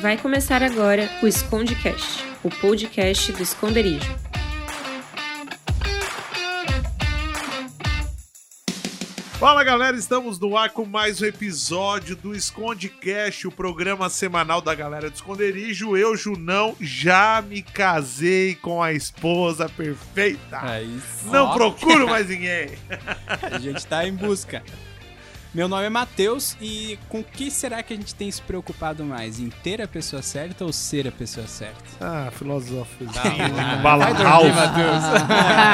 Vai começar agora o Escondecast, o podcast do esconderijo. Fala galera, estamos no ar com mais um episódio do Escondecast, o programa semanal da galera do esconderijo. Eu, Junão, já me casei com a esposa perfeita. Aí Não procuro mais ninguém. A gente tá em busca. Meu nome é Matheus e com o que será que a gente tem se preocupado mais? Em ter a pessoa certa ou ser a pessoa certa? Ah, filósofo. Ah.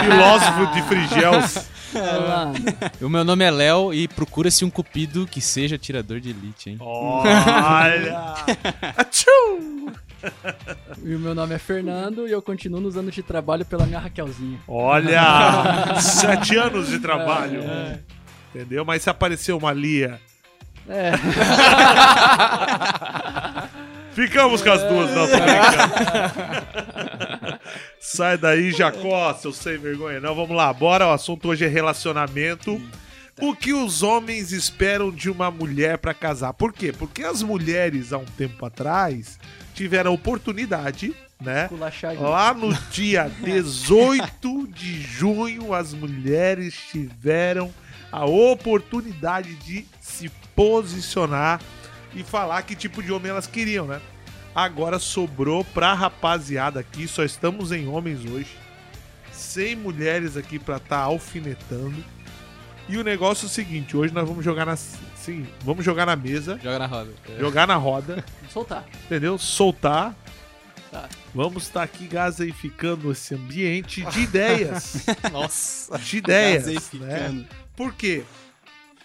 Filósofo de Frigels. O meu nome é Léo e procura-se um cupido que seja tirador de elite, hein? Olha! Atchum! E o meu nome é Fernando e eu continuo nos anos de trabalho pela minha Raquelzinha. Olha! Sete anos de trabalho. É, Entendeu? Mas se apareceu uma Lia, É, ficamos com as duas, não, tô brincando. Sai daí, Jacó, seu sem vergonha. Não, vamos lá, bora. O assunto hoje é relacionamento. O que os homens esperam de uma mulher pra casar? Por quê? Porque as mulheres, há um tempo atrás, tiveram a oportunidade, né? Lá no dia 18 de junho, as mulheres tiveram a oportunidade de se posicionar e falar que tipo de homem elas queriam, né? Agora sobrou pra rapaziada aqui, só estamos em homens hoje. Sem mulheres aqui pra tá alfinetando. E o negócio é o seguinte, hoje nós vamos jogar na sim, vamos jogar na mesa, Joga na roda. jogar na roda Soltar. entendeu? Soltar. Tá. Vamos estar aqui gaseificando esse ambiente de ideias. Nossa. de ideias. Né? Por quê?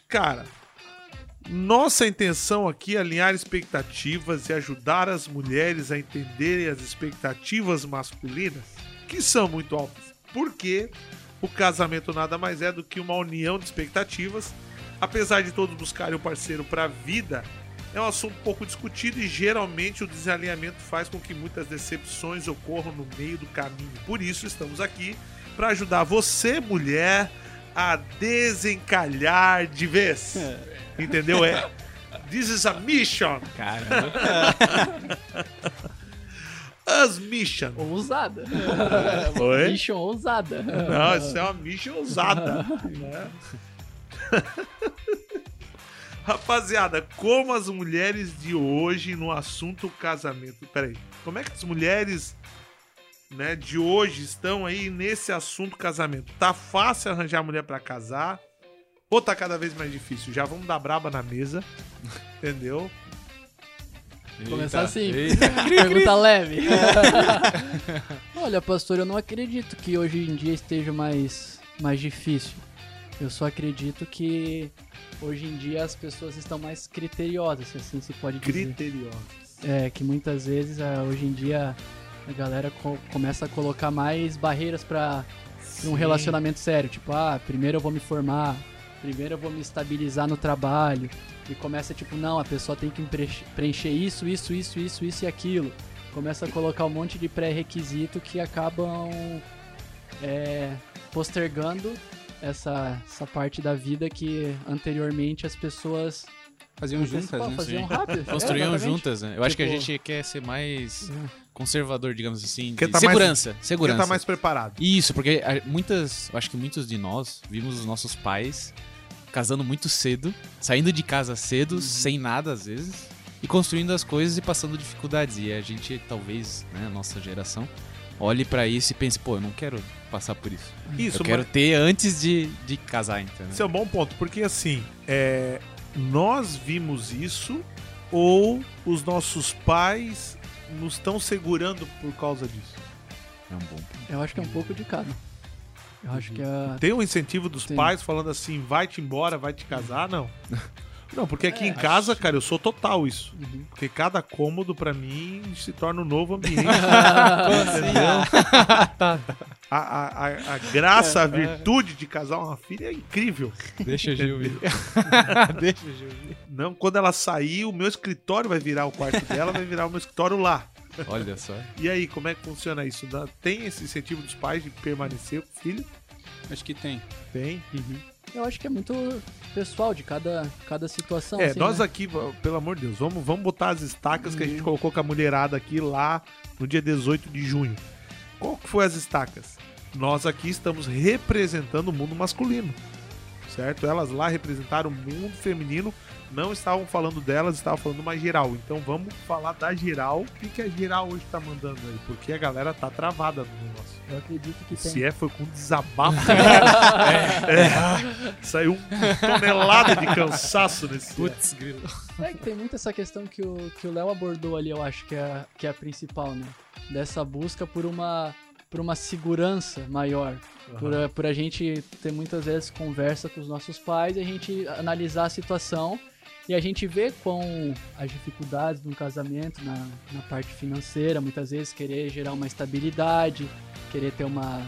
Cara, nossa intenção aqui é alinhar expectativas e ajudar as mulheres a entenderem as expectativas masculinas, que são muito altas. Porque o casamento nada mais é do que uma união de expectativas. Apesar de todos buscarem um parceiro para a vida, é um assunto pouco discutido e geralmente o desalinhamento faz com que muitas decepções ocorram no meio do caminho. Por isso estamos aqui para ajudar você, mulher, a desencalhar de vez. Entendeu? É. This is a mission. Caramba. As mission. Ousada. Oi? Mission ousada. Não, isso é uma mission ousada. né? Rapaziada, como as mulheres de hoje no assunto casamento. Peraí, como é que as mulheres né, de hoje estão aí nesse assunto casamento? Tá fácil arranjar mulher pra casar? Ou tá cada vez mais difícil? Já vamos dar braba na mesa, entendeu? Começar assim. Eita. Pergunta leve. Olha, pastor, eu não acredito que hoje em dia esteja mais, mais difícil. Eu só acredito que hoje em dia as pessoas estão mais criteriosas, se assim se pode dizer. Criteriosos. É, que muitas vezes, ah, hoje em dia, a galera co- começa a colocar mais barreiras pra um relacionamento sério. Tipo, ah, primeiro eu vou me formar, primeiro eu vou me estabilizar no trabalho. E começa, tipo, não, a pessoa tem que preenche- preencher isso, isso, isso, isso, isso e aquilo. Começa a colocar um monte de pré-requisito que acabam é, postergando essa, essa parte da vida que anteriormente as pessoas Faziam juntas, né? faziam rápido. Construíam É, juntas, né? Eu acho que a Tipo- gente quer ser mais conservador, digamos assim. Quer de tá mais- segurança. Quem segurança. tá mais preparado? Isso, porque muitas, eu acho que muitos de nós vimos os nossos pais casando muito cedo, saindo de casa cedo, Uhum. sem nada às vezes, e construindo as coisas e passando dificuldades. E a gente, talvez, né, a nossa geração, olhe pra isso e pense, pô, eu não quero passar por isso. Isso, eu quero ter antes de, de casar, entendeu? Esse é um bom ponto, porque assim, é, nós vimos isso ou os nossos pais nos estão segurando por causa disso? É um bom. Eu acho que é um pouco de cada. Eu acho que é. Tem um incentivo dos Tem. pais falando assim, vai-te embora, vai te casar? Não. Não, porque aqui É, em casa, cara, eu sou total isso. Uhum. Porque cada cômodo, pra mim, se torna um novo ambiente. entendeu? A, a, a, a graça, a virtude de casar uma filha é incrível. Deixa a Gil vir. Deixa a Gil vir. Não, quando ela sair, o meu escritório vai virar o quarto dela, vai virar o meu escritório lá. Olha só. E aí, como é que funciona isso? Tem esse incentivo dos pais de permanecer com o filho? Acho que tem. Tem. Eu acho que é muito pessoal de cada, cada situação. É, assim, nós né? aqui, pelo amor de Deus, vamos, vamos botar as estacas que a Uhum. gente colocou com a mulherada aqui lá no dia 18 de junho. Qual que foi as estacas? Nós aqui estamos representando o mundo masculino, certo? Elas lá representaram o mundo feminino, não estavam falando delas, estavam falando mais geral. Então vamos falar da geral. O que, que a geral hoje tá mandando aí? Porque a galera tá travada no negócio. Eu acredito que tem. Se é, foi com um desabafo. É, saiu uma tonelada de cansaço nesse. Putz, grilo. É que tem muito essa questão que o que o Léo abordou ali, eu acho que é, que é a principal, né? Dessa busca por uma, por uma segurança maior. Por, a- por a gente ter muitas vezes conversa com os nossos pais e a gente analisar a situação e a gente vê com as dificuldades de um casamento na, na parte financeira, muitas vezes querer gerar uma estabilidade, querer ter uma,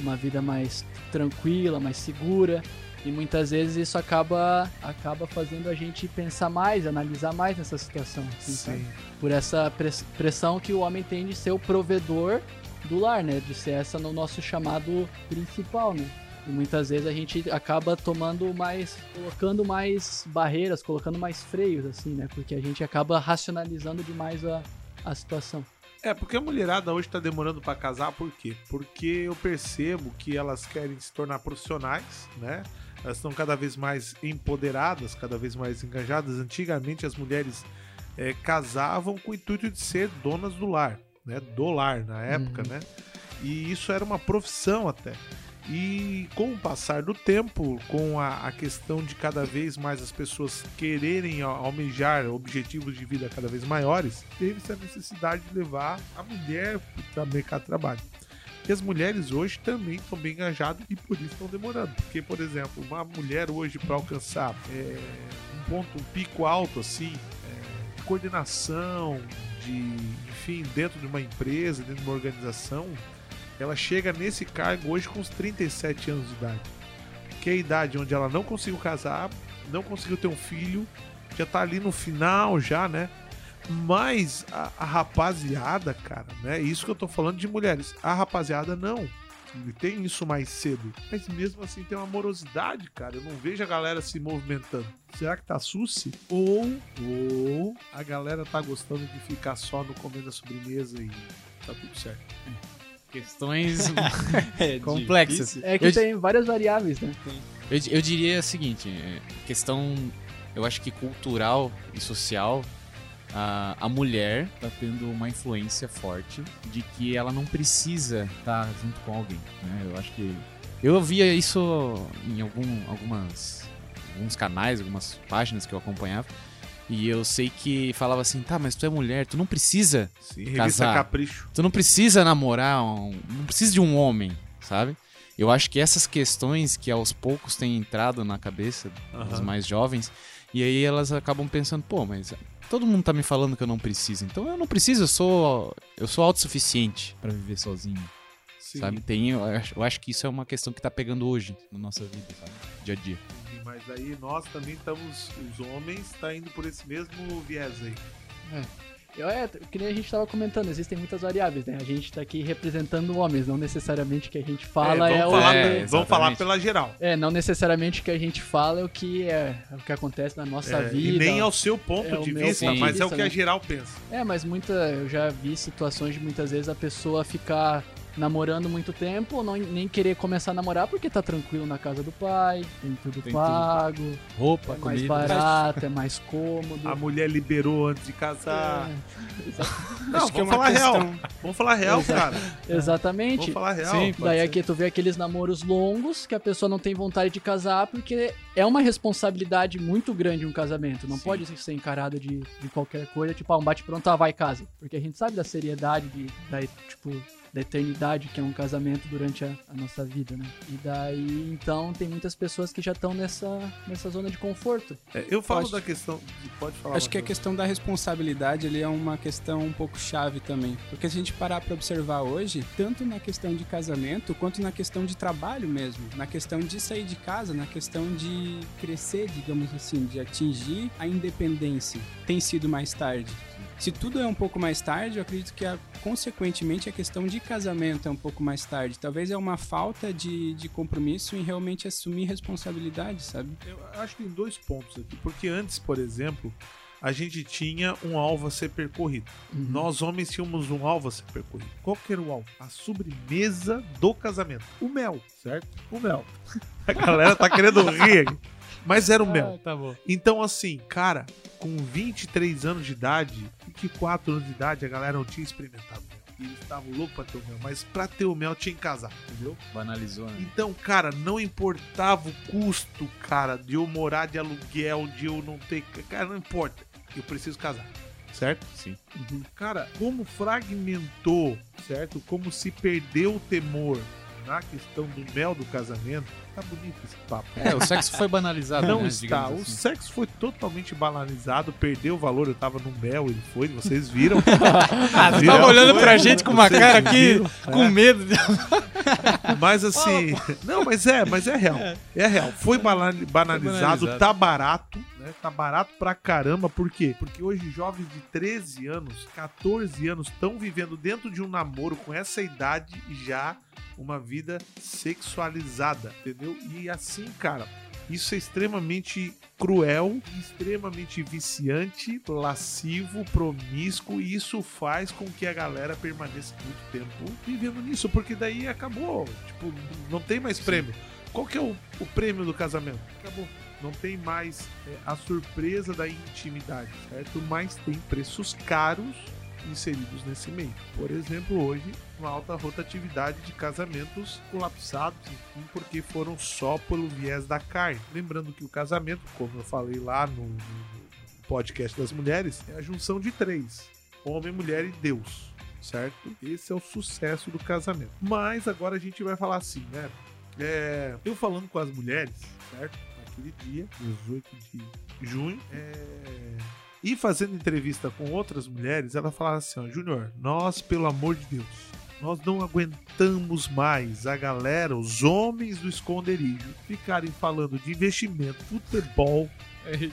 uma vida mais tranquila, mais segura. E muitas vezes isso acaba, acaba fazendo a gente pensar mais, analisar mais nessa situação. assim? Sim. Por essa press- pressão que o homem tem de ser o provedor do lar, né? De ser essa no nosso chamado principal, né? E muitas vezes a gente acaba tomando mais, colocando mais barreiras, colocando mais freios, assim, né? Porque a gente acaba racionalizando demais a, a situação. É, porque a mulherada hoje tá demorando pra casar, por quê? Porque eu percebo que elas querem se tornar profissionais, né? Elas estão cada vez mais empoderadas, cada vez mais engajadas. Antigamente as mulheres eh, casavam com o intuito de ser donas do lar, né? Do lar na época, Uhum. né? E isso era uma profissão até. E com o passar do tempo, com a, a questão de cada vez mais as pessoas quererem al- almejar objetivos de vida cada vez maiores, teve-se a necessidade de levar a mulher para o mercado de trabalho. E as mulheres hoje também estão bem engajadas e por isso estão demorando. Porque, por exemplo, uma mulher hoje para alcançar é, um ponto, um pico alto assim, é, de coordenação, de, enfim, dentro de uma empresa, dentro de uma organização, ela chega nesse cargo hoje com uns 37 anos de idade. Que é a idade onde ela não conseguiu casar, não conseguiu ter um filho, já tá ali no final já, né? Mas a, a rapaziada, cara, né? Isso que eu tô falando de mulheres. A rapaziada não. Tem isso mais cedo. Mas mesmo assim tem uma morosidade, cara. Eu não vejo a galera se movimentando. Será que tá suci? Ou, ou a galera tá gostando de ficar só no comendo a sobremesa e tá tudo certo. Questões É complexas. difícil. É que Eu- tem várias variáveis, né? Eu, eu diria o seguinte, é, questão, eu acho que cultural e social, a, a mulher tá tendo uma influência forte de que ela não precisa estar junto com alguém, né? Eu acho que eu via isso em algum, algumas alguns canais, algumas páginas que eu acompanhava. E eu sei que falava assim, tá, mas tu é mulher, tu não precisa Sim, Casar. Capricho. Tu não precisa namorar, um- não precisa de um homem, sabe? Eu acho que essas questões que aos poucos têm entrado na cabeça dos Aham. mais jovens, e aí elas acabam pensando, pô, mas todo mundo tá me falando que eu não preciso, então eu não preciso, eu sou eu sou autossuficiente pra viver sozinho, Sim. sabe? Tem, eu acho, eu acho que isso é uma questão que tá pegando hoje na nossa vida, sabe? Dia a dia. Mas aí nós também estamos, os homens, tá indo por esse mesmo viés aí. Eu, é, que nem a gente tava comentando, existem muitas variáveis, né? A gente tá aqui representando homens, não necessariamente o que a gente fala é, vamos o. falar, É, vamos falar pela geral. É, não necessariamente o que a gente fala é o que é, é o que acontece na nossa É, vida. e nem ao seu ponto É o de vista, ponto de mas é o vista, que a né? geral pensa. É, mas muita. Eu já vi situações de muitas vezes a pessoa ficar namorando muito tempo ou não, nem querer começar a namorar porque tá tranquilo na casa do pai, tem tudo Tem pago, Roupa, é mais comida. barato, é mais cômodo. A mulher liberou antes de casar. É, exa- Não, Acho que é vamos uma falar real. questão- Vamos falar real, Exato. cara. exatamente. Vamos falar real. Sim, Daí aqui tu vê aqueles namoros longos que a pessoa não tem vontade de casar porque é uma responsabilidade muito grande um casamento. Não Sim. pode ser encarado de, de qualquer coisa, tipo, ah, um bate-pronto, ah, vai casa. Porque a gente sabe da seriedade de, da, tipo, da eternidade que é um casamento durante a, a nossa vida, né? E daí, então, tem muitas pessoas que já estão nessa, nessa zona de conforto. É, eu falo Acho- da questão. de- Pode falar. Acho que a questão da responsabilidade ali é uma questão um pouco chave também. Porque se a gente parar pra observar hoje, tanto na questão de casamento quanto na questão de trabalho mesmo, na questão de sair de casa, na questão de crescer, digamos assim, de atingir a independência, tem sido mais tarde. Se tudo é um pouco mais tarde, eu acredito que, a, consequentemente, a questão de casamento é um pouco mais tarde. Talvez é uma falta de, de compromisso em realmente assumir responsabilidade, sabe? Eu acho que tem dois pontos aqui. Porque antes, por exemplo, a gente tinha um alvo a ser percorrido. Uhum. Nós homens tínhamos um alvo a ser percorrido. Qual que era o alvo? A sobremesa do casamento. O mel, certo? O mel. A galera tá querendo rir aqui. Mas era o mel. tá bom. Então, assim, cara, com 23 anos de idade, 24 anos de idade, a galera não tinha experimentado mel. E eles estavam loucos pra ter o mel. Mas pra ter o mel tinha que casar, entendeu? Banalizou, né? Então, cara, não importava o custo, cara, de eu morar de aluguel, de eu não ter. Cara, não importa. Eu preciso casar. Certo? Sim. Cara, como fragmentou, certo? Como se perdeu o temor na questão do mel do casamento. Tá bonito esse papo. É, o sexo foi banalizado, Não né? está. digamos O assim. sexo foi totalmente banalizado, perdeu o valor. Eu tava no mel, ele foi, vocês viram. Ah, Viram? tava olhando Foi? pra gente com uma cara aqui, viram? com medo. Mas assim, não, mas é, mas é real. É real. Foi banalizado, banalizado. tá barato, né? Tá barato pra caramba. Por quê? Porque hoje jovens de 13 anos, 14 anos estão vivendo dentro de um namoro com essa idade e já uma vida sexualizada, entendeu? E assim, cara, isso é extremamente cruel, extremamente viciante, lascivo, promíscuo, e isso faz com que a galera permaneça muito tempo vivendo nisso, porque daí acabou. Tipo, não tem mais prêmio. Qual que é o, o prêmio do casamento? Acabou. Não tem mais é, a surpresa da intimidade, certo? Mas tem preços caros inseridos nesse meio. Por exemplo, hoje, uma alta rotatividade de casamentos colapsados, enfim, porque foram só pelo viés da carne. Lembrando que o casamento, como eu falei lá no, no- podcast das mulheres, é a junção de três: homem, mulher e Deus. Certo? Esse é o sucesso do casamento. Mas agora a gente vai falar assim, né? É, eu falando com as mulheres, certo? Naquele dia, 18 de junho, é, e fazendo entrevista com outras mulheres, ela falava assim: ó, Júnior, nós, pelo amor de Deus, nós não aguentamos mais a galera, os homens do esconderijo, ficarem falando de investimento, futebol,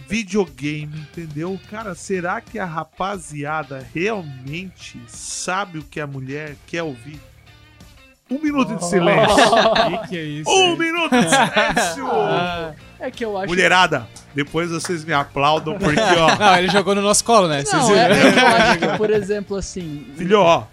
videogame, entendeu? Cara, será que a rapaziada realmente sabe o que a mulher quer ouvir? Um minuto de silêncio. que que é isso? Um minuto de silêncio! É que eu acho. Mulherada, depois vocês me aplaudam porque, ó, Não, ele jogou no nosso colo, né? Vocês Não, é, viram? é eu acho que, por exemplo, assim. filho, ó.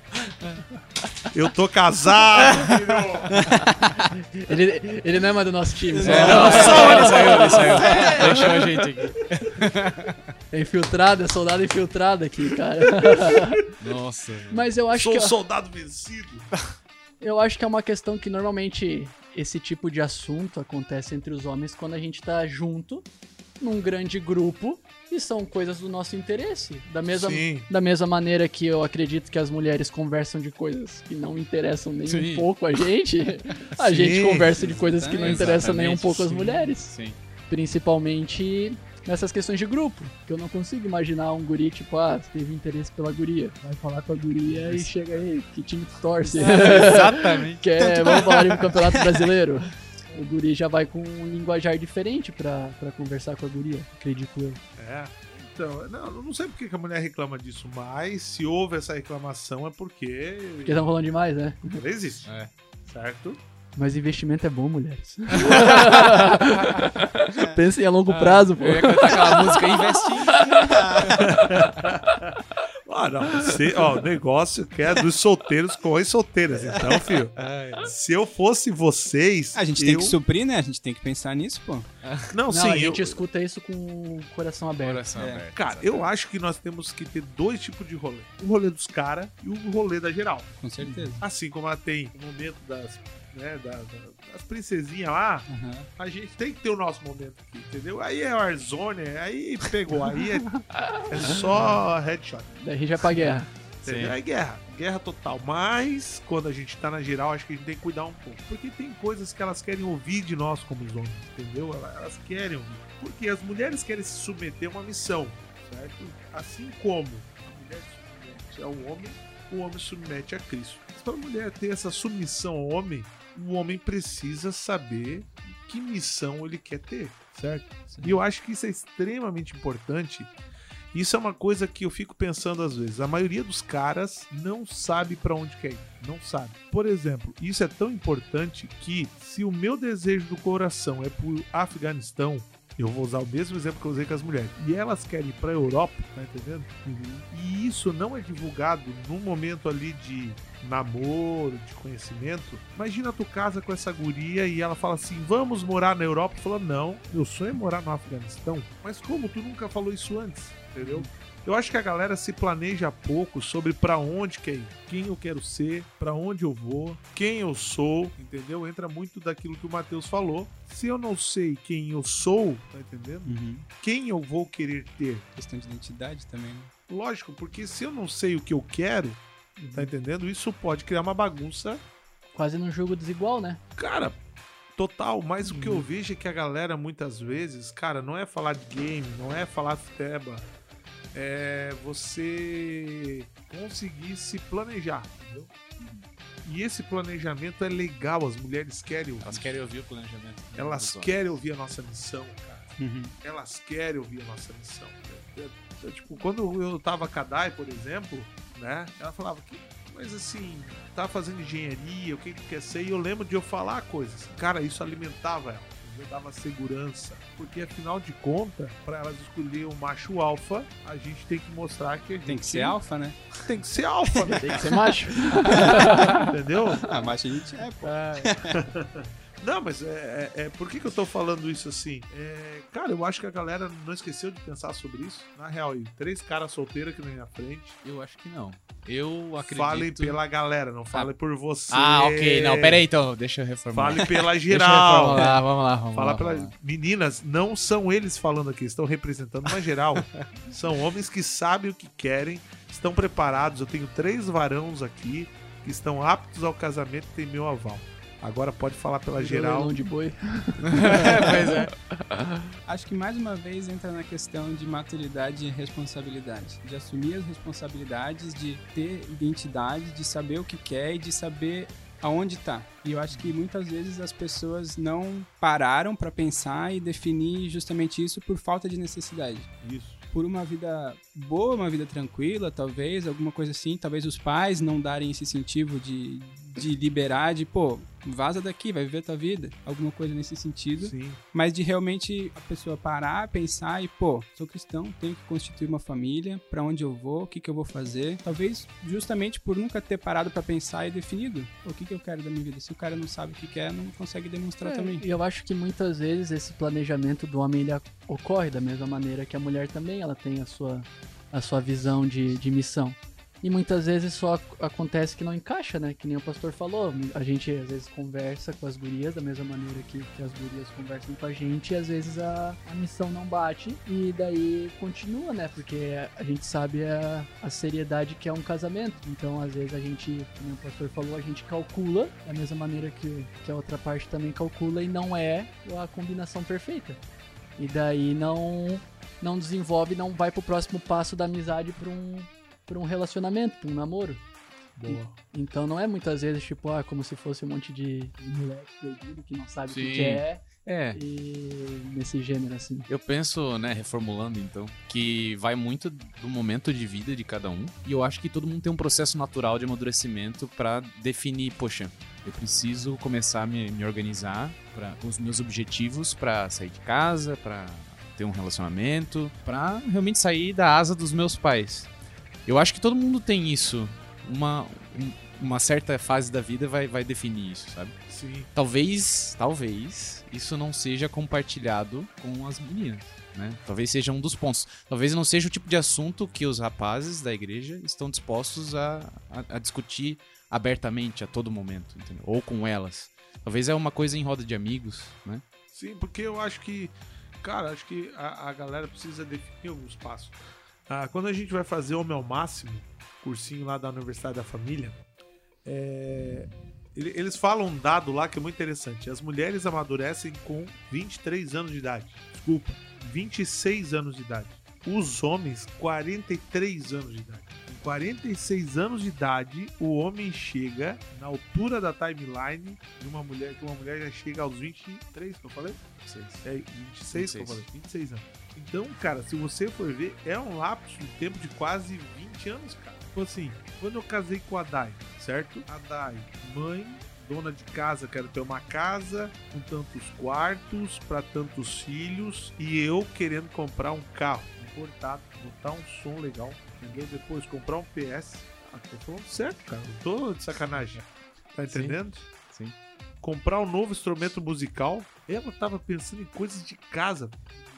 Eu tô casado, filho. Ele, ele não é mais do nosso time. É, só- não, ele saiu, ele saiu. Deixou a gente aqui. É infiltrado, é soldado infiltrado aqui, cara. Nossa. Mas eu acho Sou que. um soldado vencido. Eu acho que é uma questão que normalmente esse tipo de assunto acontece entre os homens quando a gente tá junto num grande grupo e são coisas do nosso interesse. Da mesma, Sim. da mesma maneira que eu acredito que as mulheres conversam de coisas que não interessam nem Sim. um pouco a gente, a Sim, gente conversa de coisas que não interessam nem um pouco as mulheres. Sim. Principalmente nessas questões de grupo. Que eu não consigo imaginar um guri, tipo, ah, teve interesse pela guria. Vai falar com a guria e chega aí, que time tu torce? Exatamente. Quer, vamos falar de um campeonato brasileiro? O guri já vai com um linguajar diferente pra, pra conversar com a guria, acredito eu. É. Então, não, eu não sei por que que a mulher reclama disso, mas se houve essa reclamação é porque Porque estão falando demais, né? não existe. É. Certo? Mas investimento é bom, mulheres. Pensem a longo prazo, pô. Eu ia cantar aquela música investir. Ah, não. Você, ó, o negócio que é dos solteiros com as solteiras. Então, filho, se eu fosse vocês. A gente eu... tem que suprir, né? A gente tem que pensar nisso, pô. Não, Não, sim, a gente eu... escuta isso com o coração aberto. Coração É. aberto. Cara, eu acho que nós temos que ter dois tipos de rolê: o rolê dos caras e o rolê da geral. Com certeza. Assim como ela tem o momento das. Né, da- da- das princesinhas lá, Aham. a gente tem que ter o nosso momento aqui, entendeu? Aí é Warzone, aí pegou, aí é, é só headshot. Daí a gente vai pra guerra. Entendeu? Sim. É guerra, guerra total. Mas quando a gente tá na geral, acho que a gente tem que cuidar um pouco. Porque tem coisas que elas querem ouvir de nós como os homens, entendeu? Elas, querem ouvir. Porque as mulheres querem se submeter a uma missão, certo? Assim como a mulher se submete ao homem, o homem submete a Cristo. Mas para a mulher ter essa submissão ao homem, o homem precisa saber que missão ele quer ter, certo? E eu acho que isso é extremamente importante Isso é uma coisa que eu fico pensando às vezes. A maioria dos caras não sabe pra onde quer ir. Não sabe. Por exemplo, isso é tão importante que se o meu desejo do coração é pro Afeganistão, eu vou usar o mesmo exemplo que eu usei com as mulheres. E elas querem ir pra Europa, tá entendendo? E isso não é divulgado num momento ali de namoro, de conhecimento. Imagina tu casa com essa guria e ela fala assim: vamos morar na Europa. Tu fala, não, meu sonho é morar no Afeganistão. Mas como? Tu nunca falou isso antes, entendeu? Eu acho que a galera se planeja pouco sobre pra onde quer ir, quem eu quero ser, pra onde eu vou, quem eu sou, entendeu? Entra muito daquilo que o Matheus falou. Se eu não sei quem eu sou, tá entendendo? Uhum. Quem eu vou querer ter? Questão de identidade também, né? Lógico, porque se eu não sei o que eu quero, tá entendendo? Isso pode criar uma bagunça Quase num jogo desigual, né? Cara, total, mas o que eu vejo é que a galera muitas vezes, cara, não é falar de game, não é falar futeba, é você conseguir se planejar, entendeu? E esse planejamento é legal, as mulheres querem ouvir. Elas querem ouvir o planejamento. Elas dos homens. querem ouvir a nossa missão, cara. Uhum. Elas querem ouvir a nossa missão. Eu- eu- tipo, quando eu tava com a Dai, por exemplo, né? Ela falava que, mas assim, tá fazendo engenharia, o que tu quer ser? E eu lembro de eu falar coisas. Cara, isso alimentava ela. Eu dava segurança. Porque afinal de contas, pra elas escolher um macho alfa, a gente tem que mostrar que a gente Tem que ser alfa, né? Tem que ser alfa, né? Tem que ser macho. Entendeu? Ah, mas a gente é, pô. Não, mas é, é, é- por que, que eu tô falando isso assim? É, cara, eu acho que a galera não esqueceu de pensar sobre isso. Na real, aí, três caras solteiros aqui na minha frente. Eu acho que não. Eu acredito. Falem pela galera, não falem por você. Ah, ok. Não, pera aí então. Deixa eu reformular. Fale pela geral. reformular. Vamos lá, vamos Fala lá. pela... vamos lá. Meninas, não são eles falando aqui, estão representando uma geral. são homens que sabem o que querem, estão preparados. Eu tenho três varãos aqui que estão aptos ao casamento e têm meu aval. Agora pode falar pela geral. Leilão de boi. pois é. Acho que mais uma vez entra na questão de maturidade e responsabilidade. De assumir as responsabilidades, de ter identidade, de saber o que quer e de saber aonde tá. E eu acho que muitas vezes as pessoas não pararam para pensar e definir justamente isso por falta de necessidade. Isso. Por uma vida boa, uma vida tranquila, talvez, alguma coisa assim. Talvez os pais não darem esse incentivo de, de liberar, de, pô, vaza daqui, vai viver tua vida. Alguma coisa nesse sentido Sim. mas de realmente a pessoa parar, pensar e, pô, sou cristão, tenho que constituir uma família, pra onde eu vou, o que que eu vou fazer. Talvez justamente por nunca ter parado pra pensar e definido o que que eu quero da minha vida. Se o cara não sabe o que quer, não consegue demonstrar É, também. E eu acho que muitas vezes esse planejamento do homem ele ocorre da mesma maneira que a mulher também, ela tem a sua, a sua visão de, de missão. E muitas vezes só ac- acontece que não encaixa, né? Que nem o pastor falou. A gente às vezes conversa com as gurias da mesma maneira que, que as gurias conversam com a gente, e às vezes a, a missão não bate e daí continua, né? Porque a gente sabe a, a seriedade que é um casamento. Então, às vezes a gente, como o pastor falou, a gente calcula da mesma maneira que, que a outra parte também calcula e não é a combinação perfeita. E daí não não desenvolve, não vai pro próximo passo da amizade pra um, um relacionamento, pra um namoro. Boa. Então não é muitas vezes tipo, ah, como se fosse um monte de moleque perdido que não sabe o que que é É. e nesse gênero assim. Eu penso, né, reformulando então, que vai muito do momento de vida de cada um. E eu acho que todo mundo tem um processo natural de amadurecimento pra definir, poxa, eu preciso começar a me, me organizar para os meus objetivos pra sair de casa, pra ter um relacionamento, pra realmente sair da asa dos meus pais. Eu acho que todo mundo tem isso. Uma, um- uma certa fase da vida vai, vai definir isso, sabe? Sim. Talvez, talvez, isso não seja compartilhado com as meninas, né? Talvez seja um dos pontos. Talvez não seja o tipo de assunto que os rapazes da igreja estão dispostos a, a, a discutir abertamente a todo momento, entendeu? Ou com elas. Talvez é uma coisa em roda de amigos, né? Sim, porque eu acho que, cara, acho que a, a galera precisa definir alguns passos. Ah, quando a gente vai fazer Homem ao Máximo, cursinho lá da Universidade da Família, é, ele- eles falam um dado lá que é muito interessante. As mulheres amadurecem com 23 anos de idade. Desculpa, 26 anos de idade. Os homens, 43 anos de idade. Com 46 anos de idade, o homem chega na altura da timeline de uma mulher, que uma mulher já chega aos 23, que eu falei? Vocês. É 26 que eu 26. falei, 26 anos. Então, cara, se você for ver, é um lapso de tempo de quase 20 anos, cara. Tipo assim, quando eu casei com a Dai, certo? A Dai, mãe, dona de casa, quero ter uma casa com tantos quartos para tantos filhos e eu querendo comprar um carro importado, botar um som legal, entendeu? Depois comprar um PS. Ah, tô falando certo, cara. Não tô de sacanagem. Tá entendendo? Sim. Comprar um novo instrumento musical. Ela tava pensando em coisas de casa.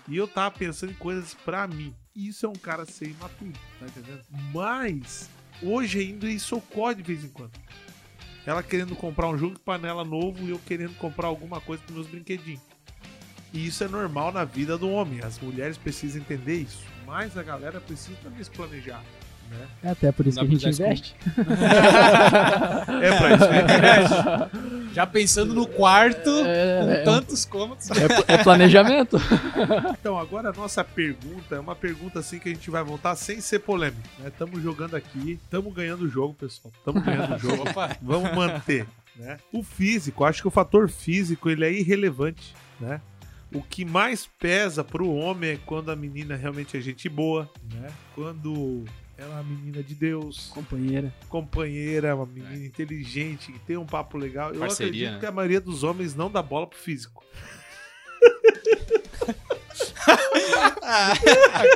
E eu tava pensando em coisas pra mim. Isso é um cara ser imaturo, tá entendendo? Mas hoje ainda isso ocorre de vez em quando. Ela querendo comprar um jogo de panela novo e eu querendo comprar alguma coisa para meus brinquedinhos. E isso é normal na vida do homem. As mulheres precisam entender isso. Mas a galera precisa também se planejar. Né? É até por isso Não que a gente investe. É pra isso. né? Já pensando no quarto, É, com é, tantos cômodos. é, é planejamento. Então, agora a nossa pergunta é uma pergunta assim que a gente vai voltar sem ser polêmico. Estamos jogando aqui, estamos ganhando o jogo, pessoal. Estamos ganhando o jogo. Vamos manter. Né? O físico, acho que o fator físico ele é irrelevante. Né? O que mais pesa pro homem é quando a menina realmente é gente boa, né? Quando ela é uma menina de Deus, Companheira. companheira, uma menina inteligente, que tem um papo legal. Eu Parceria, acredito né? que a maioria dos homens não dá bola pro físico.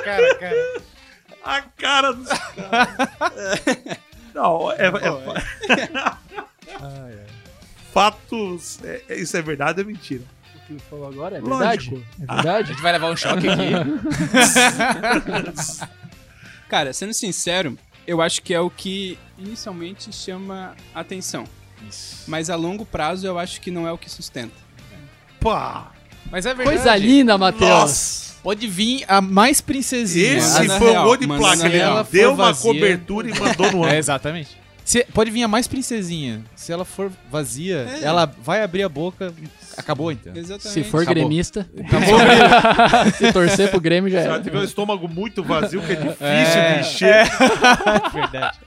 cara, cara. A cara dos caras. Não, é, é- Fatos. é- é- isso é verdade ou é mentira? O que falou agora é verdade? Lógico. É A verdade? gente vai levar um choque aqui. Cara, sendo sincero, eu acho que é o que inicialmente chama atenção. Isso. Mas a longo prazo eu acho que não é o que sustenta. Pá! Mas é verdade. Coisa linda, Matheus. Pode vir a mais princesinha. Esse na foi o gol de placa. Ele deu uma cobertura e mandou no É, ano. exatamente. Se- pode vir a mais princesinha. Se ela for vazia, É. ela vai abrir a boca. Acabou então. Exatamente. Se for Acabou. gremista, Acabou. se torcer pro Grêmio já Se ela tiver o estômago muito vazio, que é difícil É. de encher, verdade.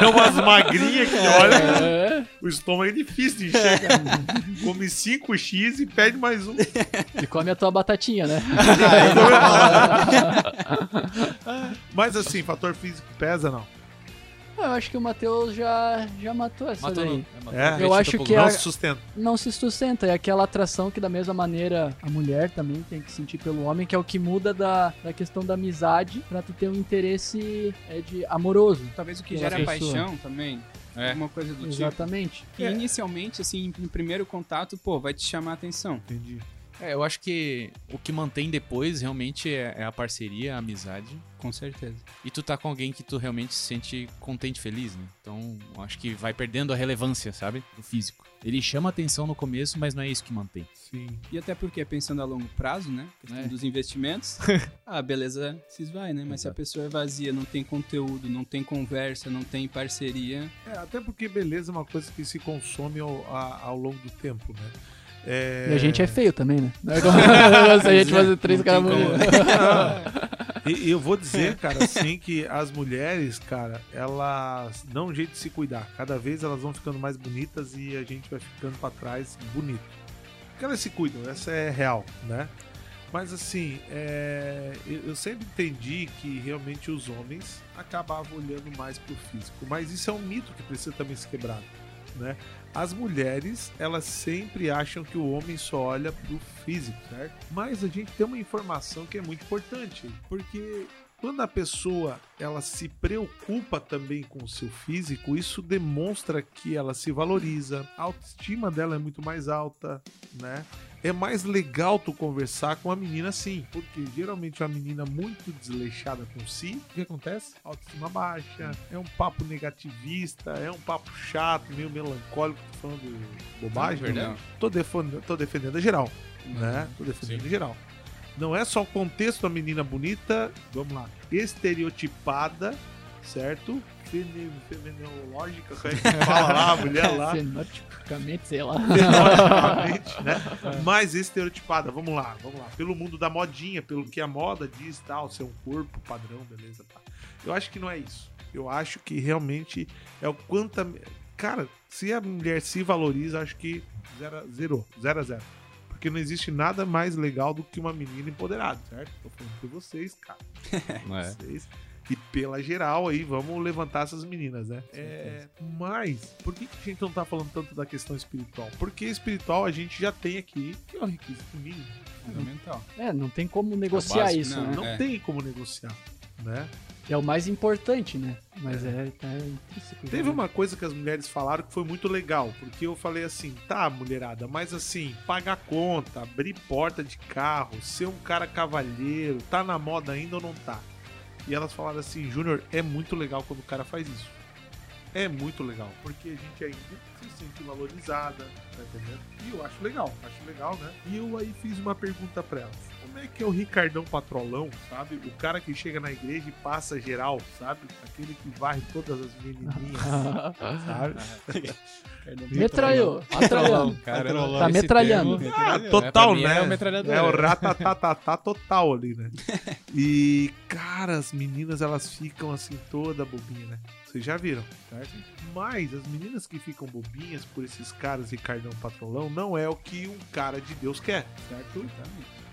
é umas magrinhas que olha. É, O estômago é difícil de encher. Come 5x e pede mais um. e come a tua batatinha, né? Mas assim, fator físico pesa, não. Eu acho que o Matheus já, já matou essa Matou daí. matou É. no Eu acho que Não a- se sustenta. Não se sustenta. É aquela atração que, da mesma maneira, a mulher também tem que sentir pelo homem, que é o que muda da, da questão da amizade pra tu ter um interesse é, de amoroso. Talvez o que gera paixão também. É. Alguma coisa do tipo. Exatamente. Que inicialmente, assim, no primeiro contato, pô, vai te chamar a atenção. Entendi. É, eu acho que o que mantém depois realmente é, é a parceria, a amizade. Com certeza. E tu tá com alguém que tu realmente se sente contente, feliz, né? Então, eu acho que vai perdendo a relevância, sabe? Do físico. Ele chama atenção no começo, mas não é isso que mantém. Sim. E até porque, pensando a longo prazo, né? Questão É. dos investimentos, ah, beleza, se esvai, né? Mas se a pessoa é vazia, não tem conteúdo, não tem conversa, não tem parceria. É, até porque beleza é uma coisa que se consome ao, a- ao longo do tempo, né? É... E a gente é feio também, né? Não é como se a gente fazer três caras. E eu vou dizer, cara, assim, que as mulheres, cara, elas dão um jeito de se cuidar. Cada vez elas vão ficando mais bonitas e a gente vai ficando pra trás bonito. Porque elas se cuidam, essa é real, né? Mas assim, é, eu eu sempre entendi que realmente os homens acabavam olhando mais pro físico. Mas isso é um mito que precisa também ser quebrado, né? As mulheres, elas sempre acham que o homem só olha pro físico, certo? Mas a gente tem uma informação que é muito importante, porque quando a pessoa ela se preocupa também com o seu físico, isso demonstra que ela se valoriza, a autoestima dela é muito mais alta, né? É mais legal tu conversar com uma menina assim, porque geralmente uma menina muito desleixada com si, o que acontece? Autoestima baixa, é um papo negativista, é um papo chato, meio melancólico, falando bobagem, é verdade. Tô, defendendo, tô defendendo a geral, né? Tô defendendo a geral. Não é só o contexto da menina bonita, vamos lá, estereotipada, certo? Fenomenológica, como é que fala lá, a mulher lá. Fenotipicamente, sei lá. Fenomenologicamente, né? Mais estereotipada, vamos lá, vamos lá. Pelo mundo da modinha, pelo que a moda diz, tal, ser um corpo padrão, beleza, tá. Eu acho que não é isso. Eu acho que realmente é o quanto. a- Cara, se a mulher se valoriza, acho que zero, zerou, zero a zero. Porque não existe nada mais legal do que uma menina empoderada, certo? Tô falando por vocês, cara. Não é? Vocês. E pela geral aí, vamos levantar essas meninas, né? É, mas, por que, que a gente não tá falando tanto da questão espiritual? Porque espiritual a gente já tem aqui, que é o requisito mínimo. Fundamental. É, não tem como negociar básico, isso, não, né? Não É. tem como negociar, né? É o mais importante, né? Mas é, tá intrínseco. já, Teve né? uma coisa que as mulheres falaram que foi muito legal, porque eu falei assim, tá, mulherada, mas assim, pagar conta, abrir porta de carro, ser um cara cavalheiro, tá na moda ainda ou não tá? E elas falaram assim, Júnior, é muito legal quando o cara faz isso. É muito legal, porque a gente ainda se sente valorizada, tá entendendo? E eu acho legal, acho legal, né? E eu aí fiz uma pergunta pra elas. Como é que é o Ricardão Patrolão, sabe? O cara que chega na igreja e passa geral, sabe? Aquele que varre todas as menininhas, sabe? Metralhou, metralhando. Caramba, Tá metralhando. Ah, total, né? É o metralhador. É o ratatatá total ali, né? E, cara, as meninas elas ficam assim toda bobinha, né? Vocês já viram, certo? Mas as meninas que ficam bobinhas por esses caras Ricardão Patrolão não é o que um cara de Deus quer, certo?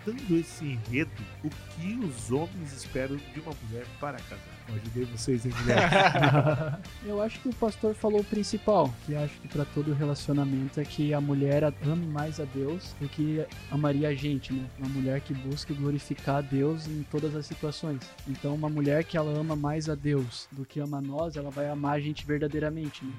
Dando esse enredo, o que os homens esperam de uma mulher para casar? Eu ajudei vocês, hein, mulher? Eu acho que o pastor falou o principal, que acho que pra todo relacionamento é que a mulher ame mais a Deus do que amaria a gente, né? Uma mulher que busque glorificar a Deus em todas as situações. Então, uma mulher que ela ama mais a Deus do que ama a nós, ela vai amar a gente verdadeiramente, né?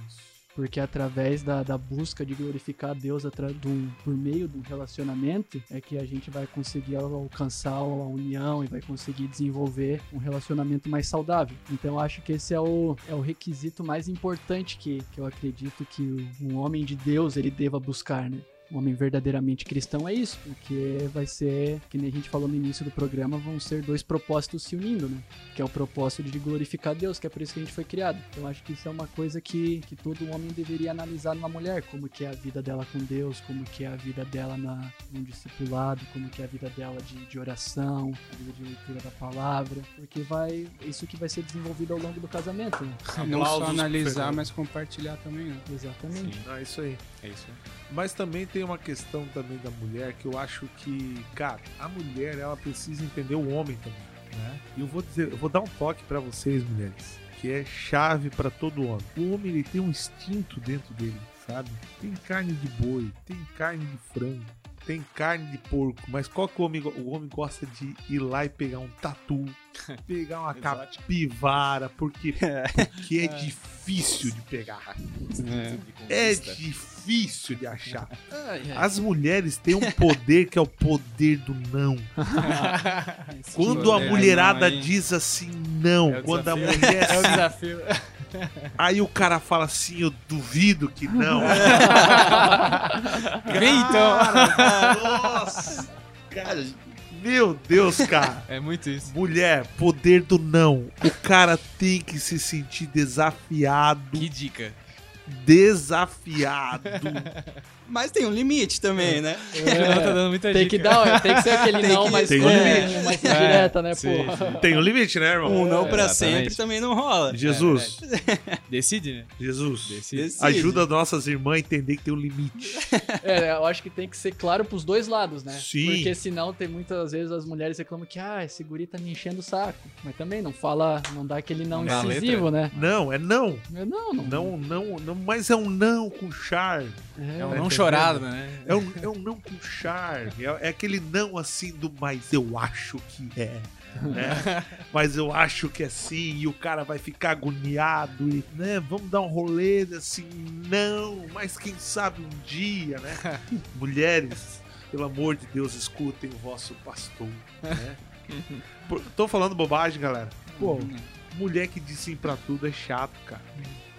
Porque através da, da busca de glorificar a Deus do, por meio do relacionamento é que a gente vai conseguir al- alcançar a união e vai conseguir desenvolver um relacionamento mais saudável. Então eu acho que esse é o, é o requisito mais importante que, que eu acredito que um homem de Deus ele deva buscar, né? Um homem verdadeiramente cristão é isso, porque vai ser, que nem a gente falou no início do programa, vão ser dois propósitos se unindo, né? Que é o propósito de glorificar Deus, que é por isso que a gente foi criado. Então acho que isso é uma coisa que, que todo homem deveria analisar numa mulher, como que é a vida dela com Deus, como que é a vida dela na, no discipulado, como que é a vida dela de, de oração, a vida de leitura da palavra, porque vai isso que vai ser desenvolvido ao longo do casamento, né? Não só analisar, mas compartilhar também, né? Exatamente. Não, é isso aí. É isso. Mas também tem uma questão também da mulher que eu acho que, cara, a mulher ela precisa entender o homem também, né? E eu vou dizer, eu vou dar um toque pra vocês, mulheres, que é chave pra todo homem. O homem ele tem um instinto dentro dele, sabe? Tem carne de boi, tem carne de frango, tem carne de porco, mas qual que o homem, o homem gosta de ir lá e pegar um tatu, pegar uma capivara, porque porque é difícil de pegar. É difícil de achar. As mulheres têm um poder que é o poder do não. Quando a poder mulherada diz assim não, É quando a mulher. É o desafio. Aí o cara fala assim: eu duvido que não. Então. Cara, Nossa! Cara, meu Deus, cara. É muito isso. Mulher, poder do não. O cara tem que se sentir desafiado. Que dica. Desafiado. Mas tem um limite também, né? Não tá dando muita Tem dica. que dar, tem que ser aquele Tem não, que- mas tem com um é, mais direta, né, sim, pô? sim. Tem um limite, né, irmão? Um não pra exatamente. sempre também não rola. Jesus, Decide, né? Jesus, Decide. Decide. ajuda nossas irmãs a entender que tem um limite. É, eu acho que tem que ser claro pros dois lados, né? Sim. Porque senão tem muitas vezes as mulheres reclamam que, ah, esse guri tá me enchendo o saco. Mas também não fala, não dá aquele não Não dá a incisivo, né? Não, é não. Eu, Não, não. Não, não, não, mas é um não com charme. É, É um não entendendo? chorado, né? É um, é um não com charme. É, é aquele não assim do mas eu acho que é. Né? mas eu acho que é sim, e o cara vai ficar agoniado e, né, vamos dar um rolê assim, não, mas quem sabe um dia, né? Mulheres, pelo amor de Deus, escutem o vosso pastor, né? Por- Tô falando bobagem, galera. Pô, mulher que diz sim pra tudo é chato, cara.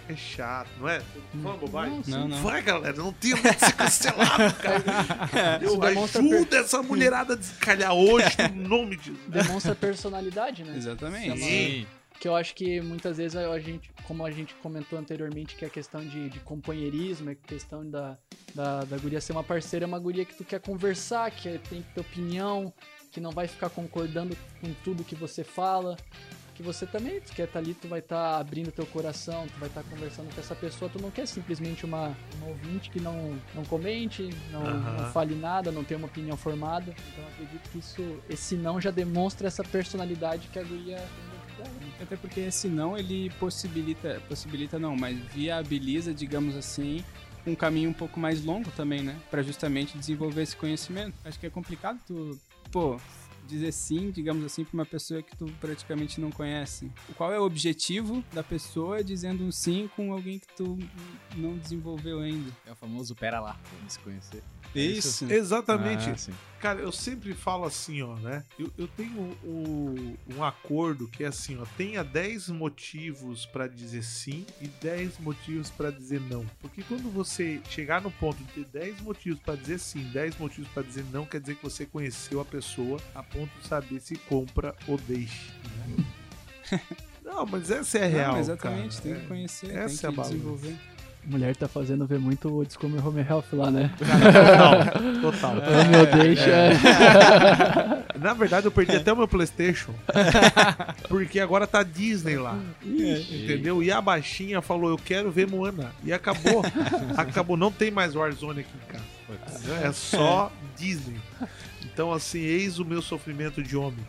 É chato, não é? Bobagem? Não, não. Vai, galera, não tem medo de ser cancelado, cara. Eu Isso demonstra ajudo essa mulherada a descalhar hoje, no nome de Demonstra personalidade, né? Exatamente. Sim. Que eu acho que muitas vezes a gente, como a gente comentou anteriormente, que é questão de, de companheirismo, é questão da, da, da guria ser uma parceira, é uma guria que tu quer conversar, que tem que ter opinião, que não vai ficar concordando com tudo que você fala. Que você também tu quer estar ali, tu vai estar abrindo teu coração, tu vai estar conversando com essa pessoa, tu não quer simplesmente uma, uma ouvinte que não, não comente, não, não fale nada, não tenha uma opinião formada. Então eu acredito que isso, esse não já demonstra essa personalidade que a guria tem? Até porque esse não ele possibilita, possibilita não, mas viabiliza, digamos assim, um caminho um pouco mais longo também, né? Pra justamente desenvolver esse conhecimento. Acho que é complicado tu, pô, dizer sim, digamos assim, pra uma pessoa que tu praticamente não conhece. Qual é o objetivo da pessoa dizendo um sim com alguém que tu não desenvolveu ainda? É o famoso pera lá, vamos se conhecer. Isso. Exatamente. Ah. Cara, eu sempre falo assim, ó, né? Eu, eu tenho o- um acordo que é assim, ó, tenha 10 motivos pra dizer sim e 10 motivos pra dizer não. Porque quando você chegar no ponto de ter 10 motivos pra dizer sim, 10 motivos pra dizer não, quer dizer que você conheceu a pessoa a ponto de saber se compra ou deixa. né? não, mas essa é a Não, real, exatamente, cara. tem É. que conhecer, essa tem que é a desenvolver. Mulher tá fazendo ver muito o Discovery Home Health lá, né? Total, total. Ô, meu, deixa. Na verdade, eu perdi até o meu PlayStation. porque agora tá Disney lá. Entendeu? E a baixinha falou: Eu quero ver Moana. E acabou. acabou. Não tem mais Warzone aqui em casa. É só Disney. Então, assim, eis o meu sofrimento de homem.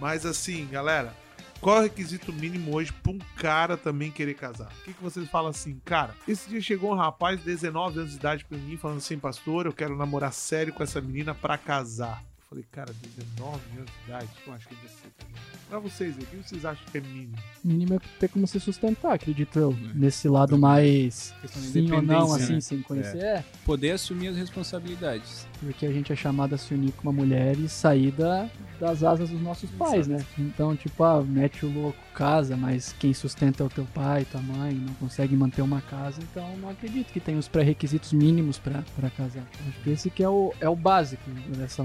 Mas, assim, galera. Qual é o requisito mínimo hoje pra um cara também querer casar? O que, que vocês falam assim, cara? Esse dia chegou um rapaz de 19 anos de idade pra mim, falando assim, pastor, eu quero namorar sério com essa menina pra casar. Eu falei, cara, 19 anos de idade? Eu acho que deve ser também. Pra vocês aí, o que vocês acham que é mínimo? Mínimo é ter como se sustentar, acredito eu. Nesse lado mais sim ou não, assim, né? sem conhecer. É. Poder assumir as responsabilidades. Porque a gente é chamado a se unir com uma mulher e sair da, das asas dos nossos pais, né? Então, tipo, ah, mete o louco, casa, mas quem sustenta é o teu pai, tua mãe, não consegue manter uma casa, então não acredito que tem os pré-requisitos mínimos pra pra casar. Acho que esse que é o, é o básico dessa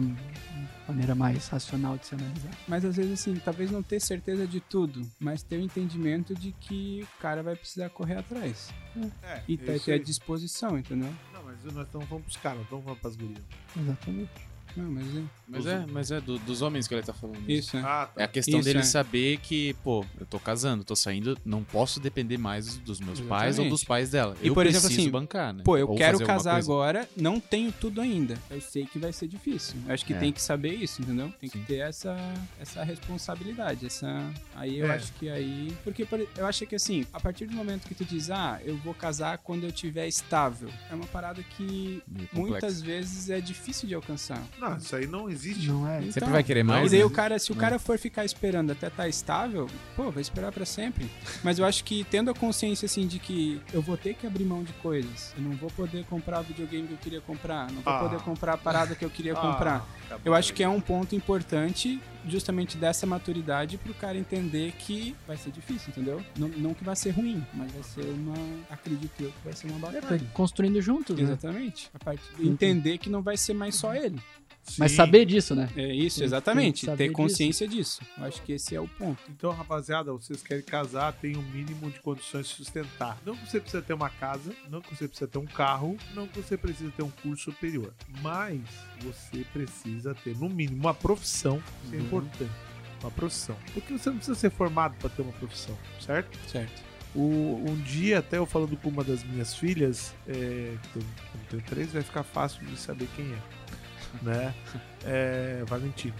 maneira mais racional de se analisar. Mas às vezes, assim, talvez não ter certeza de tudo, mas ter o entendimento de que o cara vai precisar correr atrás. É, E ter, ter a disposição, entendeu? Não, mas nós estamos falando pros caras, não estamos falando pras gurias. Exatamente. Não, mas é. Mas é, mas é do- dos homens que ele tá falando. Isso, é. Ah, É a questão Isso, dele é. saber que, pô, eu tô casando, tô saindo, não posso depender mais dos meus pais ou Exatamente. dos pais dela. E, eu por exemplo, preciso assim, bancar, né? Pô, eu Ou quero casar agora, não tenho tudo ainda. Eu sei que vai ser difícil. Eu acho que É. tem que saber isso, entendeu? Tem Sim. que ter essa, essa responsabilidade, essa... Aí eu É. acho que aí... Porque por- eu acho que assim, a partir do momento que tu diz, ah, eu vou casar quando eu tiver estável, é uma parada que muitas vezes é difícil de alcançar. Não, isso aí não existe. Não é? Então, Sempre vai querer mais, E daí né? o cara, se o Né? cara for ficar esperando até estar estável, pô, vai esperar pra sempre. Mas eu acho que tendo a consciência assim de que eu vou ter que abrir mão de coisas, eu não vou poder comprar o videogame que eu queria comprar, não vou Ah. poder comprar a parada que eu queria comprar. tá Eu acho que é um ponto importante justamente dessa maturidade pro cara entender que vai ser difícil, entendeu? Não, não que vai ser ruim, mas vai ser uma, acredito eu, que vai ser uma É, batalha. tá construindo juntos, né? Exatamente. A parte entender que não vai ser mais só ele. Mas Sim. saber disso, né? É isso, Tem- exatamente. tem Ter consciência disso. Eu acho que esse é o ponto. Então, rapaziada, vocês querem casar, tem um mínimo de condições de sustentar. Não que você precisa ter uma casa, não que você precisa ter um carro, não que você precisa ter um curso superior. Mas você precisa ter, no mínimo, uma profissão. Isso é Uhum. importante. Uma profissão. Porque você não precisa ser formado para ter uma profissão, certo? Certo. O- um dia, até eu falando com uma das minhas filhas, é, que eu, eu tenho três, vai ficar fácil de saber quem é. Né? É. Valentino.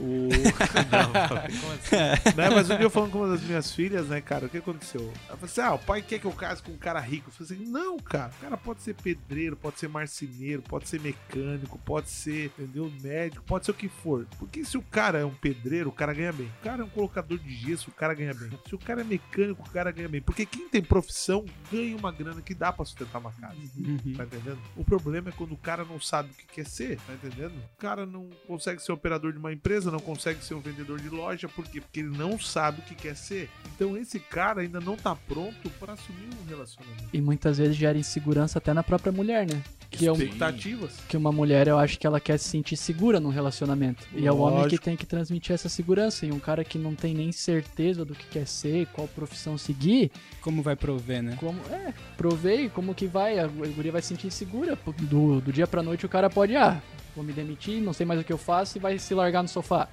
O... Não, né? Mas um dia eu falando com uma das minhas filhas, né, cara, o que aconteceu? Ela falou assim: ah, o pai quer que eu case com um cara rico. Eu falei assim: não, cara, o cara pode ser pedreiro, pode ser marceneiro, pode ser mecânico, pode ser, entendeu? Médico, pode ser o que for. Porque se o cara é um pedreiro, o cara ganha bem. O cara é um colocador de gesso, o cara ganha bem. Se o cara é mecânico, o cara ganha bem. Porque quem tem profissão ganha uma grana que dá pra sustentar uma casa. Uhum. Tá entendendo? O problema é quando o cara não sabe o que quer ser, tá entendendo? O cara não consegue ser operador de uma empresa, não consegue ser um vendedor de loja, por quê? Porque ele não sabe o que quer ser. Então esse cara ainda não tá pronto pra assumir um relacionamento. E muitas vezes gera insegurança até na própria mulher, né? Que, é um, Expectativas. que uma mulher, eu acho que ela quer se sentir segura num relacionamento. E é o homem que Lógico. tem que transmitir essa segurança. E um cara que não tem nem certeza do que quer ser, qual profissão seguir, Como vai prover, né? como. É, provei como que vai, a guria vai se sentir segura. pô. Do, do dia pra noite o cara pode, ah, vou me demitir, não sei mais o que eu faço e vai se largar no sofá.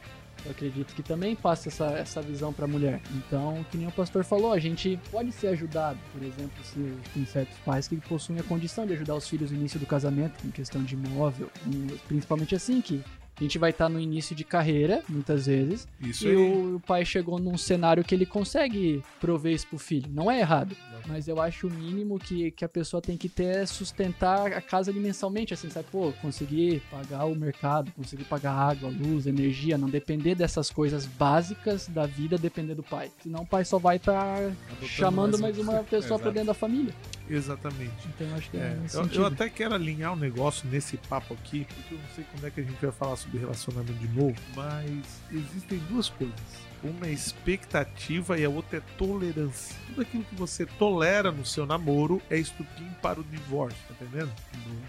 eu acredito que também passa essa, essa visão pra mulher. Então, que nem o pastor falou, a gente pode ser ajudado. Por exemplo, se tem certos pais que possuem a condição de ajudar os filhos no início do casamento, com questão de imóvel, principalmente assim, que a gente vai estar no início de carreira, muitas vezes, Isso e aí. o, o pai chegou num cenário que ele consegue prover isso pro filho. Não é errado. Mas eu acho o mínimo que, que a pessoa tem que ter é sustentar a casa ali mensalmente, assim, sabe? Pô, conseguir pagar o mercado, conseguir pagar água, luz, energia, não depender dessas coisas básicas da vida depender do pai. Senão o pai só vai estar chamando mais, um. uma pessoa pra dentro da família. Exatamente. Então eu acho que é, É, eu, eu até quero alinhar um negócio nesse papo aqui, porque eu não sei quando é que a gente vai falar sobre relacionamento de novo, mas existem duas coisas. Uma é expectativa e a outra é tolerância. Tudo aquilo que você tolera no seu namoro é estupim para o divórcio, tá entendendo?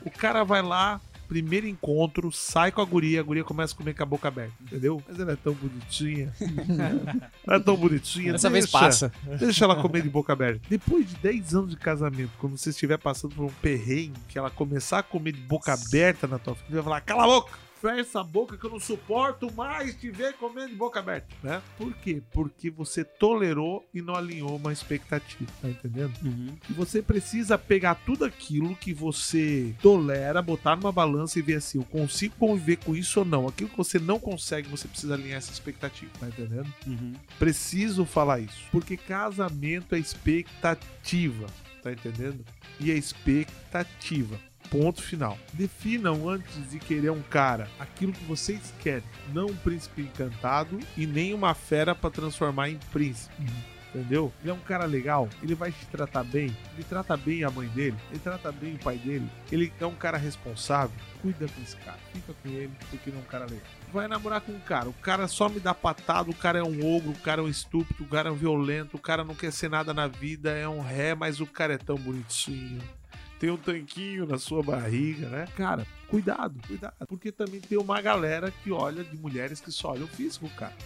O cara vai lá, primeiro encontro, sai com a guria, a guria começa a comer com a boca aberta, entendeu? Mas ela é tão bonitinha. ela é tão bonitinha. Dessa vez passa. Deixa ela comer de boca aberta. Depois de 10 anos de casamento, quando você estiver passando por um perrengue, que ela começar a comer de boca aberta na tua frente, vai falar: cala a boca! Fecha essa boca que eu não suporto mais te ver comendo de boca aberta, né? Por quê? Porque você tolerou e não alinhou uma expectativa, tá entendendo? Uhum. E você precisa pegar tudo aquilo que você tolera, botar numa balança e ver assim, eu consigo conviver com isso ou não. Aquilo que você não consegue, você precisa alinhar essa expectativa, tá entendendo? Uhum. Preciso falar isso. Porque casamento é expectativa, tá entendendo? E é expectativa. Ponto final. Definam antes de querer um cara aquilo que vocês querem, não um príncipe encantado e nem uma fera pra transformar em príncipe. Entendeu? Ele é um cara legal, ele vai te tratar bem, ele trata bem a mãe dele, ele trata bem o pai dele, ele é um cara responsável, cuida com esse cara, fica com ele, porque ele é um cara legal. Vai namorar com um cara, o cara só me dá patada, o cara é um ogro, o cara é um estúpido, o cara é um violento, o cara não quer ser nada na vida, é um ré, mas o cara é tão bonitinho. Tem um tanquinho na sua barriga, né? Cara, cuidado, cuidado. Porque também tem uma galera que olha de mulheres que só olham o físico, cara.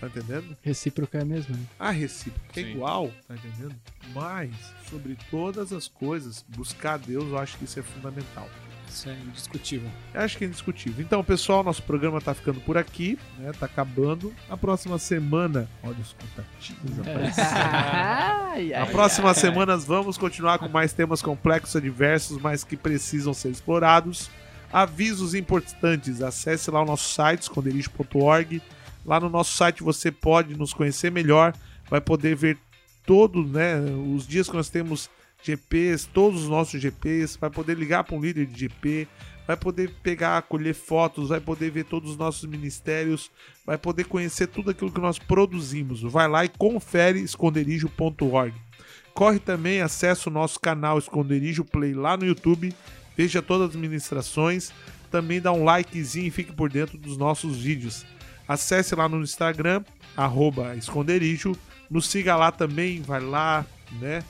Tá entendendo? Recíproca é mesmo, né? A recíproca é Sim. igual, tá entendendo? Mas, sobre todas as coisas, buscar Deus, eu acho que isso é fundamental. Isso é indiscutível. Acho que é indiscutível. Então, pessoal, nosso programa tá ficando por aqui, né? Tá acabando. Na próxima semana, olha os contatinhos, rapaz. Ai, Na próxima semana vamos continuar com mais temas complexos e diversos, mas que precisam ser explorados. Avisos importantes: acesse lá o nosso site, esconderijo.org. Lá no nosso site você pode nos conhecer melhor, vai poder ver todos né, os dias que nós temos GPs, todos os nossos GPs, vai poder ligar para um líder de GP, vai poder pegar, colher fotos, vai poder ver todos os nossos ministérios, vai poder conhecer tudo aquilo que nós produzimos. Vai lá e confere esconderijo.org. Corre também, acessa o nosso canal Esconderijo Play lá no YouTube, veja todas as ministrações, também dá um likezinho e fique por dentro dos nossos vídeos. Acesse lá no Instagram, arroba esconderijo, nos siga lá também, vai lá, né?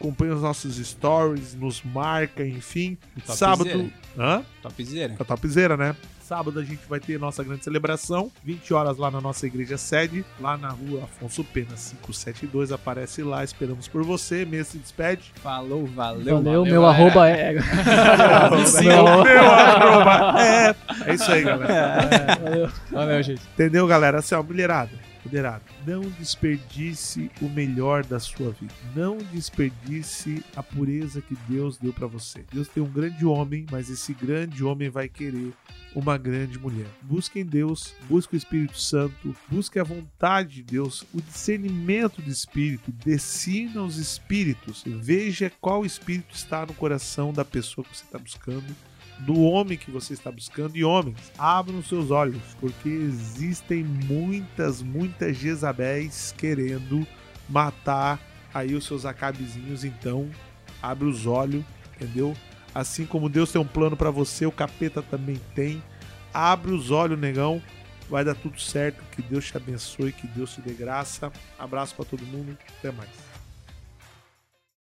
Acompanhe os nossos stories, nos marca, enfim. Topzera. Sábado. Hã? Topzera. A topzera, né? Sábado a gente vai ter nossa grande celebração, 20 horas lá na nossa igreja sede, lá na rua Afonso Pena 572. Aparece lá, esperamos por você. Mês se despede. Falou, valeu. Valeu, meu arroba é. Meu, meu arroba. É, é isso aí, galera. Valeu. Valeu, gente. Entendeu, galera? Assim, ó, mulherada, mulherada, não desperdice o melhor da sua vida. Não desperdice a pureza que Deus deu pra você. Deus tem um grande homem, mas esse grande homem vai querer uma grande mulher. Busque em Deus, busque o Espírito Santo, busque a vontade de Deus, o discernimento do Espírito, decina os espíritos, veja qual espírito está no coração da pessoa que você está buscando do homem que você está buscando. E homens, abram seus olhos, porque existem muitas, muitas Jezabéis querendo matar aí os seus acabezinhos. Então, abre os olhos, entendeu? Assim como Deus tem um plano para você, o capeta também tem. Abre os olhos, negão. Vai dar tudo certo. Que Deus te abençoe, que Deus te dê graça. Abraço para todo mundo. Até mais.